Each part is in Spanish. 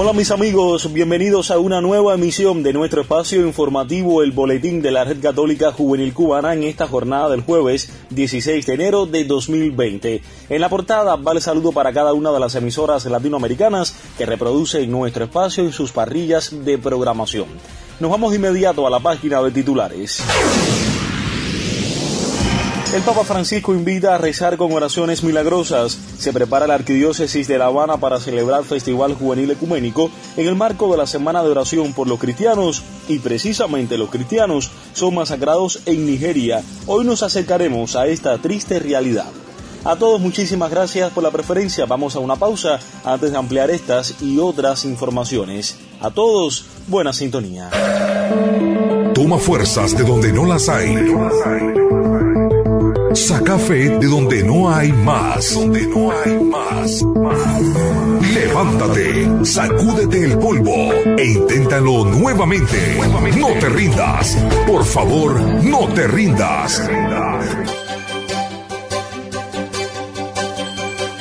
Hola mis amigos, bienvenidos a una nueva emisión de nuestro espacio informativo, el Boletín de la Red Católica Juvenil Cubana en esta jornada del jueves 16 de enero de 2020. En la portada va el saludo para cada una de las emisoras latinoamericanas que reproducen nuestro espacio y sus parrillas de programación. Nos vamos de inmediato a la página de titulares. El Papa Francisco invita a rezar con oraciones milagrosas. Se prepara la Arquidiócesis de La Habana para celebrar Festival Juvenil Ecuménico en el marco de la Semana de Oración por los Cristianos y precisamente los cristianos son masacrados en Nigeria. Hoy nos acercaremos a esta triste realidad. A todos muchísimas gracias por la preferencia. Vamos a una pausa antes de ampliar estas y otras informaciones. A todos, buena sintonía. Toma fuerzas de donde no las hay. Saca fe de donde no hay más. Donde no hay más. Levántate, sacúdete el polvo e inténtalo nuevamente. No te rindas. Por favor, no te rindas.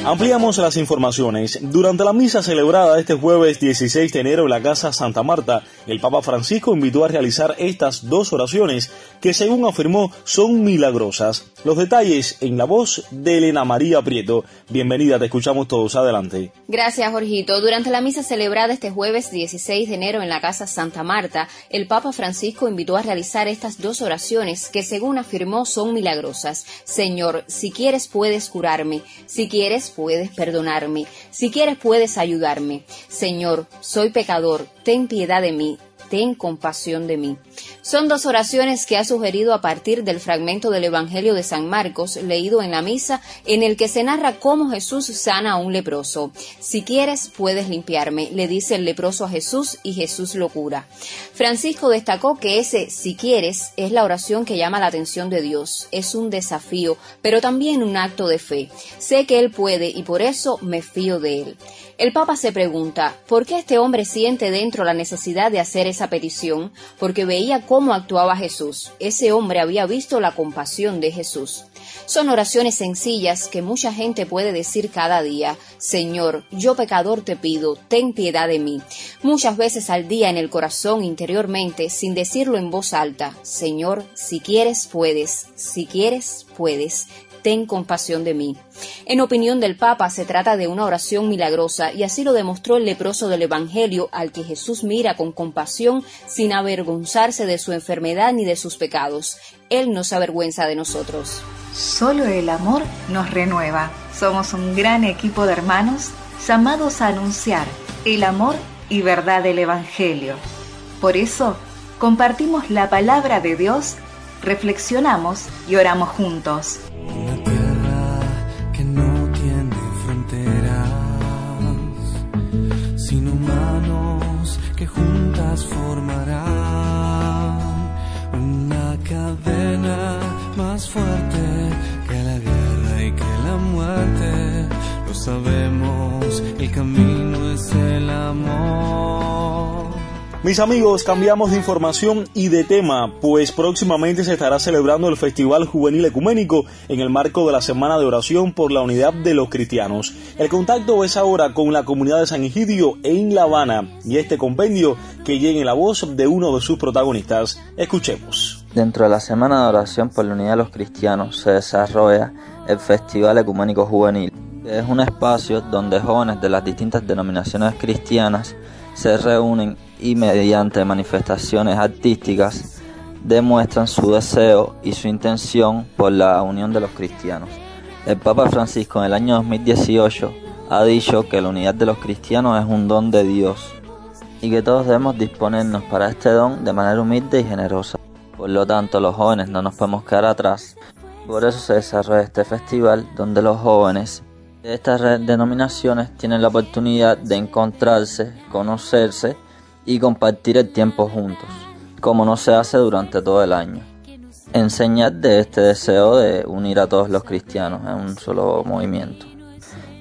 Ampliamos las informaciones. Durante la misa celebrada este jueves 16 de enero en la Casa Santa Marta, el Papa Francisco invitó a realizar estas dos oraciones que según afirmó son milagrosas. Los detalles en la voz de Elena María Prieto. Bienvenida, te escuchamos todos. Adelante. Gracias, Jorgito. Durante la misa celebrada este jueves 16 de enero en la Casa Santa Marta, el Papa Francisco invitó a realizar estas dos oraciones que según afirmó son milagrosas. Señor, si quieres puedes curarme. Si quieres puedes perdonarme. Si quieres puedes ayudarme. Señor, soy pecador, ten piedad de mí ten compasión de mí. Son dos oraciones que ha sugerido a partir del fragmento del Evangelio de San Marcos leído en la misa en el que se narra cómo Jesús sana a un leproso. Si quieres, puedes limpiarme, le dice el leproso a Jesús y Jesús lo cura. Francisco destacó que ese si quieres es la oración que llama la atención de Dios. Es un desafío, pero también un acto de fe. Sé que Él puede y por eso me fío de Él. El Papa se pregunta, ¿por qué este hombre siente dentro la necesidad de hacer esa petición? Porque veía cómo actuaba Jesús. Ese hombre había visto la compasión de Jesús. Son oraciones sencillas que mucha gente puede decir cada día. Señor, yo pecador te pido, ten piedad de mí. Muchas veces al día en el corazón interiormente, sin decirlo en voz alta. Señor, si quieres, puedes. Si quieres, puedes ten compasión de mí. En opinión del Papa, se trata de una oración milagrosa y así lo demostró el leproso del Evangelio al que Jesús mira con compasión sin avergonzarse de su enfermedad ni de sus pecados. Él no se avergüenza de nosotros. Solo el amor nos renueva. Somos un gran equipo de hermanos llamados a anunciar el amor y verdad del Evangelio. Por eso, compartimos la palabra de Dios, reflexionamos y oramos juntos. Que juntas formarán una cadena más fuerte que la guerra y que la muerte. Mis amigos, cambiamos de información y de tema, pues próximamente se estará celebrando el Festival Juvenil Ecuménico en el marco de la Semana de Oración por la Unidad de los Cristianos. El contacto es ahora con la comunidad de San Egidio en La Habana y este compendio que llegue la voz de uno de sus protagonistas. Escuchemos. Dentro de la Semana de Oración por la Unidad de los Cristianos se desarrolla el Festival Ecuménico Juvenil, es un espacio donde jóvenes de las distintas denominaciones cristianas se reúnen y mediante manifestaciones artísticas demuestran su deseo y su intención por la unión de los cristianos. El Papa Francisco en el año 2018 ha dicho que la unidad de los cristianos es un don de Dios y que todos debemos disponernos para este don de manera humilde y generosa. Por lo tanto, los jóvenes no nos podemos quedar atrás. Por eso se desarrolla este festival donde los jóvenes estas denominaciones tienen la oportunidad de encontrarse, conocerse y compartir el tiempo juntos, como no se hace durante todo el año. en señal de este deseo de unir a todos los cristianos en un solo movimiento.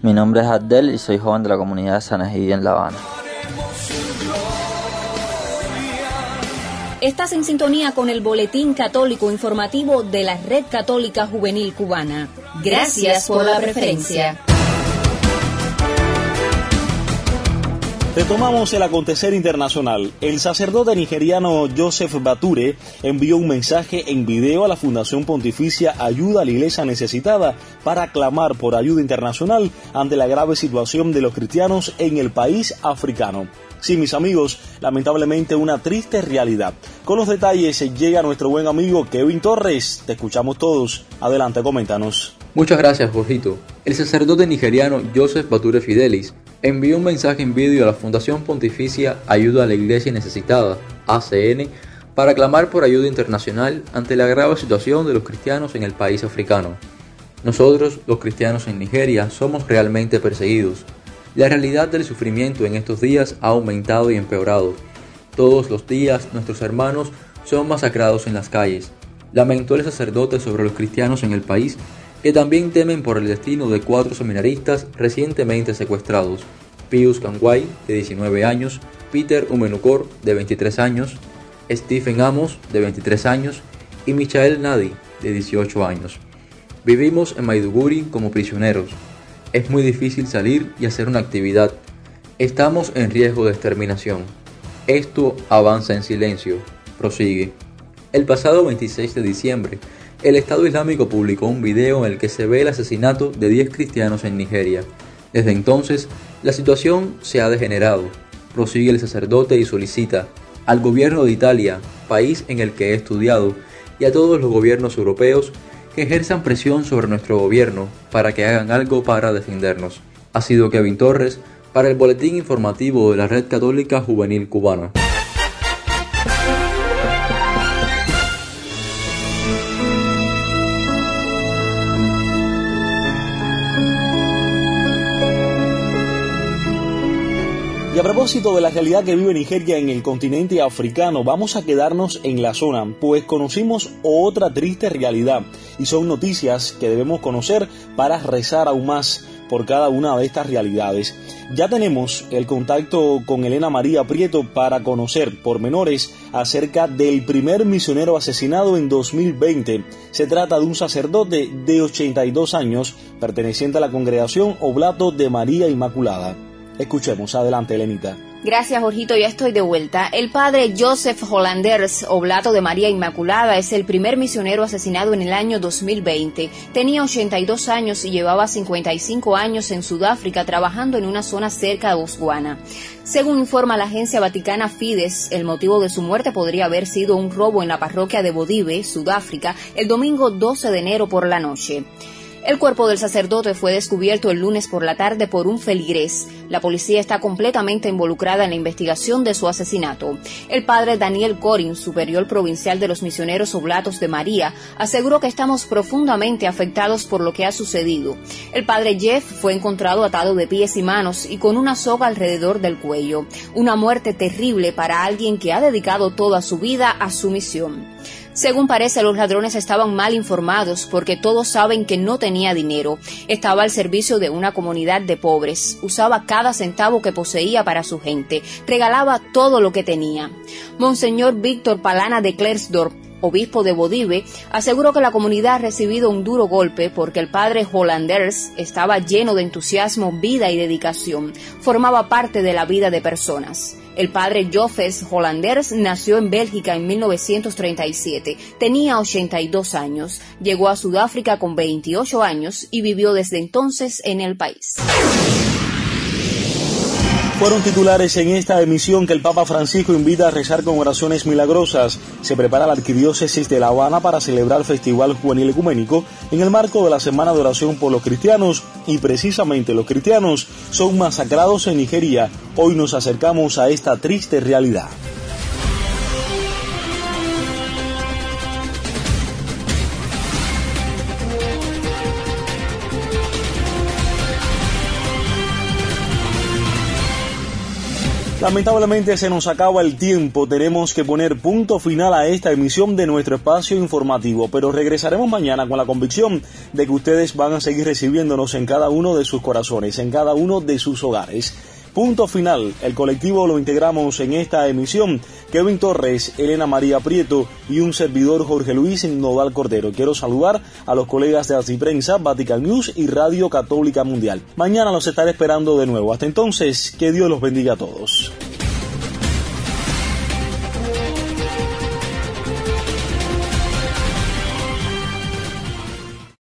Mi nombre es Abdel y soy joven de la comunidad de San Egidio en La Habana. Estás en sintonía con el Boletín Católico Informativo de la Red Católica Juvenil Cubana. Gracias por la preferencia. Retomamos el acontecer internacional. El sacerdote nigeriano Joseph Bature envió un mensaje en video a la Fundación Pontificia Ayuda a la Iglesia Necesitada para clamar por ayuda internacional ante la grave situación de los cristianos en el país africano. Sí, mis amigos, lamentablemente una triste realidad. Con los detalles llega nuestro buen amigo Kevin Torres. Te escuchamos todos. Adelante, coméntanos. Muchas gracias, Jorgito. El sacerdote nigeriano Joseph Bature Fidelis envió un mensaje en vídeo a la Fundación Pontificia Ayuda a la Iglesia Necesitada, ACN, para clamar por ayuda internacional ante la grave situación de los cristianos en el país africano. Nosotros, los cristianos en Nigeria, somos realmente perseguidos. La realidad del sufrimiento en estos días ha aumentado y empeorado. Todos los días nuestros hermanos son masacrados en las calles. Lamentó el sacerdote sobre los cristianos en el país que también temen por el destino de cuatro seminaristas recientemente secuestrados, Pius Kangwai, de 19 años, Peter Umenukor, de 23 años, Stephen Amos, de 23 años, y Michael Nadi, de 18 años. Vivimos en Maiduguri como prisioneros. Es muy difícil salir y hacer una actividad. Estamos en riesgo de exterminación. Esto avanza en silencio. Prosigue. El pasado 26 de diciembre, el Estado Islámico publicó un video en el que se ve el asesinato de 10 cristianos en Nigeria. Desde entonces, la situación se ha degenerado. Prosigue el sacerdote y solicita al gobierno de Italia, país en el que he estudiado, y a todos los gobiernos europeos que ejerzan presión sobre nuestro gobierno para que hagan algo para defendernos. Ha sido Kevin Torres para el Boletín Informativo de la Red Católica Juvenil Cubana. Y a propósito de la realidad que vive Nigeria en el continente africano, vamos a quedarnos en la zona, pues conocimos otra triste realidad y son noticias que debemos conocer para rezar aún más por cada una de estas realidades. Ya tenemos el contacto con Elena María Prieto para conocer pormenores acerca del primer misionero asesinado en 2020. Se trata de un sacerdote de 82 años perteneciente a la congregación Oblato de María Inmaculada. Escuchemos, adelante, Elenita. Gracias, Jorgito. Ya estoy de vuelta. El padre Joseph Hollanders, oblato de María Inmaculada, es el primer misionero asesinado en el año 2020. Tenía 82 años y llevaba 55 años en Sudáfrica trabajando en una zona cerca de Botswana. Según informa la agencia vaticana Fides, el motivo de su muerte podría haber sido un robo en la parroquia de Bodive, Sudáfrica, el domingo 12 de enero por la noche. El cuerpo del sacerdote fue descubierto el lunes por la tarde por un feligrés. La policía está completamente involucrada en la investigación de su asesinato. El padre Daniel Corin, superior provincial de los misioneros oblatos de María, aseguró que estamos profundamente afectados por lo que ha sucedido. El padre Jeff fue encontrado atado de pies y manos y con una soga alrededor del cuello. Una muerte terrible para alguien que ha dedicado toda su vida a su misión. Según parece, los ladrones estaban mal informados porque todos saben que no tenía dinero. Estaba al servicio de una comunidad de pobres. Usaba cada centavo que poseía para su gente. Regalaba todo lo que tenía. Monseñor Víctor Palana de Klersdorp obispo de Bodive, aseguró que la comunidad ha recibido un duro golpe porque el padre Hollanders estaba lleno de entusiasmo, vida y dedicación. Formaba parte de la vida de personas. El padre Joffes Hollanders nació en Bélgica en 1937. Tenía 82 años. Llegó a Sudáfrica con 28 años y vivió desde entonces en el país. Fueron titulares en esta emisión que el Papa Francisco invita a rezar con oraciones milagrosas. Se prepara la arquidiócesis de La Habana para celebrar el Festival Juvenil Ecuménico en el marco de la Semana de Oración por los Cristianos y precisamente los cristianos son masacrados en Nigeria. Hoy nos acercamos a esta triste realidad. Lamentablemente se nos acaba el tiempo, tenemos que poner punto final a esta emisión de nuestro espacio informativo, pero regresaremos mañana con la convicción de que ustedes van a seguir recibiéndonos en cada uno de sus corazones, en cada uno de sus hogares. Punto final, el colectivo lo integramos en esta emisión, Kevin Torres, Elena María Prieto y un servidor Jorge Luis Nodal Cordero. Quiero saludar a los colegas de Prensa, Vatican News y Radio Católica Mundial. Mañana los estaré esperando de nuevo. Hasta entonces, que Dios los bendiga a todos.